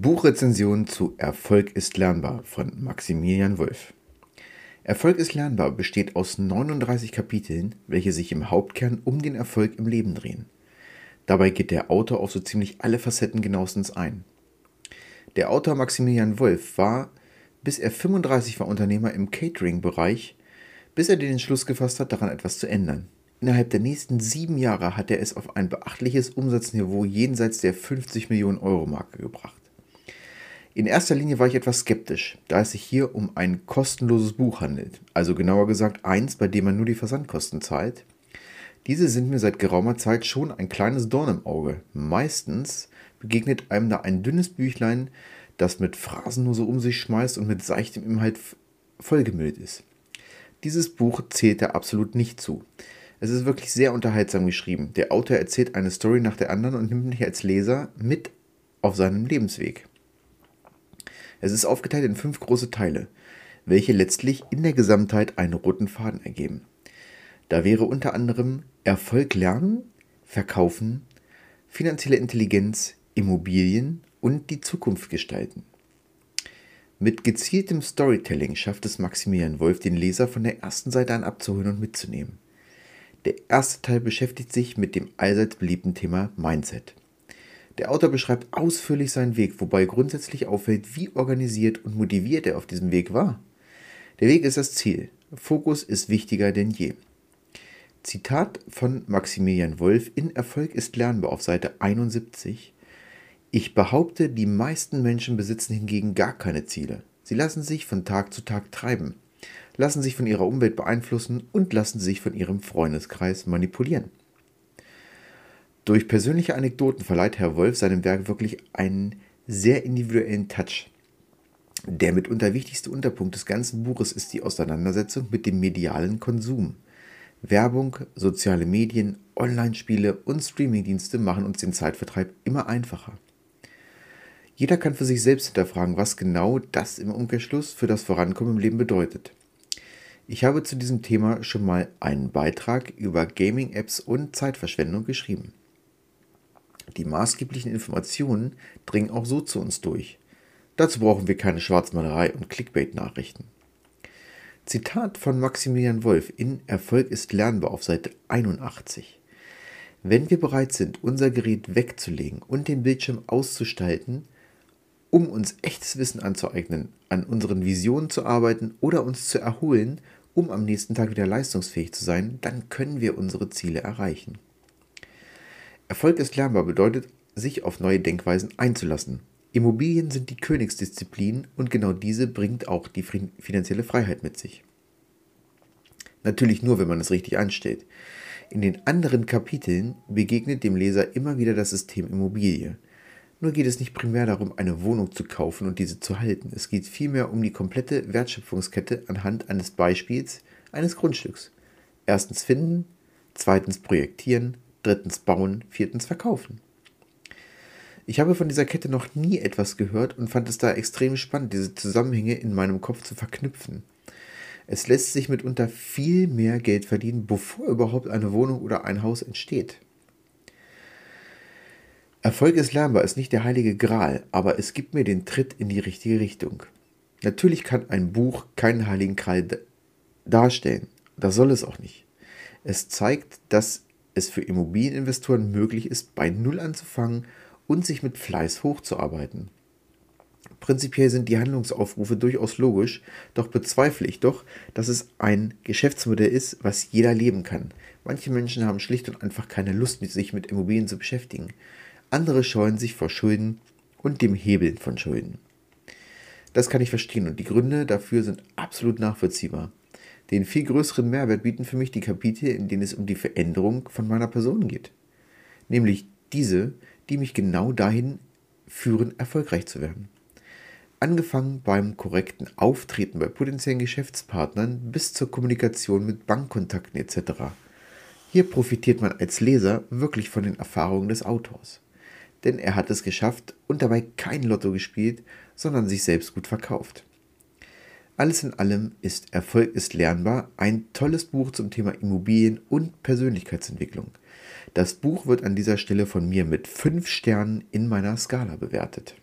Buchrezension zu Erfolg ist lernbar von Maximilian Wolf. Erfolg ist lernbar besteht aus 39 Kapiteln, welche sich im Hauptkern um den Erfolg im Leben drehen. Dabei geht der Autor auf so ziemlich alle Facetten genauestens ein. Der Autor Maximilian Wolf war, bis er 35 war, Unternehmer im Catering-Bereich, bis er den Entschluss gefasst hat, daran etwas zu ändern. Innerhalb der nächsten sieben Jahre hat er es auf ein beachtliches Umsatzniveau jenseits der 50 Millionen Euro Marke gebracht. In erster Linie war ich etwas skeptisch, da es sich hier um ein kostenloses Buch handelt, also genauer gesagt eins, bei dem man nur die Versandkosten zahlt. Diese sind mir seit geraumer Zeit schon ein kleines Dorn im Auge. Meistens begegnet einem da ein dünnes Büchlein, das mit Phrasen nur so um sich schmeißt und mit seichtem Inhalt vollgemüllt ist. Dieses Buch zählt er absolut nicht zu. Es ist wirklich sehr unterhaltsam geschrieben. Der Autor erzählt eine Story nach der anderen und nimmt mich als Leser mit auf seinem Lebensweg. Es ist aufgeteilt in fünf große Teile, welche letztlich in der Gesamtheit einen roten Faden ergeben. Da wäre unter anderem Erfolg lernen, verkaufen, finanzielle Intelligenz, Immobilien und die Zukunft gestalten. Mit gezieltem Storytelling schafft es Maximilian Wolf, den Leser von der ersten Seite an abzuholen und mitzunehmen. Der erste Teil beschäftigt sich mit dem allseits beliebten Thema Mindset. Der Autor beschreibt ausführlich seinen Weg, wobei grundsätzlich auffällt, wie organisiert und motiviert er auf diesem Weg war. Der Weg ist das Ziel. Fokus ist wichtiger denn je. Zitat von Maximilian Wolf in Erfolg ist lernbar auf Seite 71. Ich behaupte, die meisten Menschen besitzen hingegen gar keine Ziele. Sie lassen sich von Tag zu Tag treiben lassen sich von ihrer Umwelt beeinflussen und lassen sich von ihrem Freundeskreis manipulieren. Durch persönliche Anekdoten verleiht Herr Wolf seinem Werk wirklich einen sehr individuellen Touch. Der mitunter wichtigste Unterpunkt des ganzen Buches ist die Auseinandersetzung mit dem medialen Konsum. Werbung, soziale Medien, Online-Spiele und Streamingdienste machen uns den Zeitvertreib immer einfacher. Jeder kann für sich selbst hinterfragen, was genau das im Umkehrschluss für das Vorankommen im Leben bedeutet. Ich habe zu diesem Thema schon mal einen Beitrag über Gaming-Apps und Zeitverschwendung geschrieben. Die maßgeblichen Informationen dringen auch so zu uns durch. Dazu brauchen wir keine Schwarzmalerei und Clickbait-Nachrichten. Zitat von Maximilian Wolf in Erfolg ist lernbar auf Seite 81. Wenn wir bereit sind, unser Gerät wegzulegen und den Bildschirm auszustalten, um uns echtes Wissen anzueignen, an unseren Visionen zu arbeiten oder uns zu erholen um am nächsten Tag wieder leistungsfähig zu sein, dann können wir unsere Ziele erreichen. Erfolg ist lernbar bedeutet, sich auf neue Denkweisen einzulassen. Immobilien sind die Königsdisziplin und genau diese bringt auch die finanzielle Freiheit mit sich. Natürlich nur, wenn man es richtig anstellt. In den anderen Kapiteln begegnet dem Leser immer wieder das System Immobilie. Nur geht es nicht primär darum, eine Wohnung zu kaufen und diese zu halten. Es geht vielmehr um die komplette Wertschöpfungskette anhand eines Beispiels eines Grundstücks. Erstens finden, zweitens projektieren, drittens bauen, viertens verkaufen. Ich habe von dieser Kette noch nie etwas gehört und fand es da extrem spannend, diese Zusammenhänge in meinem Kopf zu verknüpfen. Es lässt sich mitunter viel mehr Geld verdienen, bevor überhaupt eine Wohnung oder ein Haus entsteht. Erfolg ist lernbar ist nicht der heilige Gral, aber es gibt mir den Tritt in die richtige Richtung. Natürlich kann ein Buch keinen heiligen Gral darstellen. Das soll es auch nicht. Es zeigt, dass es für Immobilieninvestoren möglich ist, bei Null anzufangen und sich mit Fleiß hochzuarbeiten. Prinzipiell sind die Handlungsaufrufe durchaus logisch, doch bezweifle ich doch, dass es ein Geschäftsmodell ist, was jeder leben kann. Manche Menschen haben schlicht und einfach keine Lust, sich mit Immobilien zu beschäftigen. Andere scheuen sich vor Schulden und dem Hebeln von Schulden. Das kann ich verstehen und die Gründe dafür sind absolut nachvollziehbar. Den viel größeren Mehrwert bieten für mich die Kapitel, in denen es um die Veränderung von meiner Person geht. Nämlich diese, die mich genau dahin führen, erfolgreich zu werden. Angefangen beim korrekten Auftreten bei potenziellen Geschäftspartnern bis zur Kommunikation mit Bankkontakten etc. Hier profitiert man als Leser wirklich von den Erfahrungen des Autors denn er hat es geschafft und dabei kein Lotto gespielt, sondern sich selbst gut verkauft. Alles in allem ist Erfolg ist lernbar ein tolles Buch zum Thema Immobilien und Persönlichkeitsentwicklung. Das Buch wird an dieser Stelle von mir mit 5 Sternen in meiner Skala bewertet.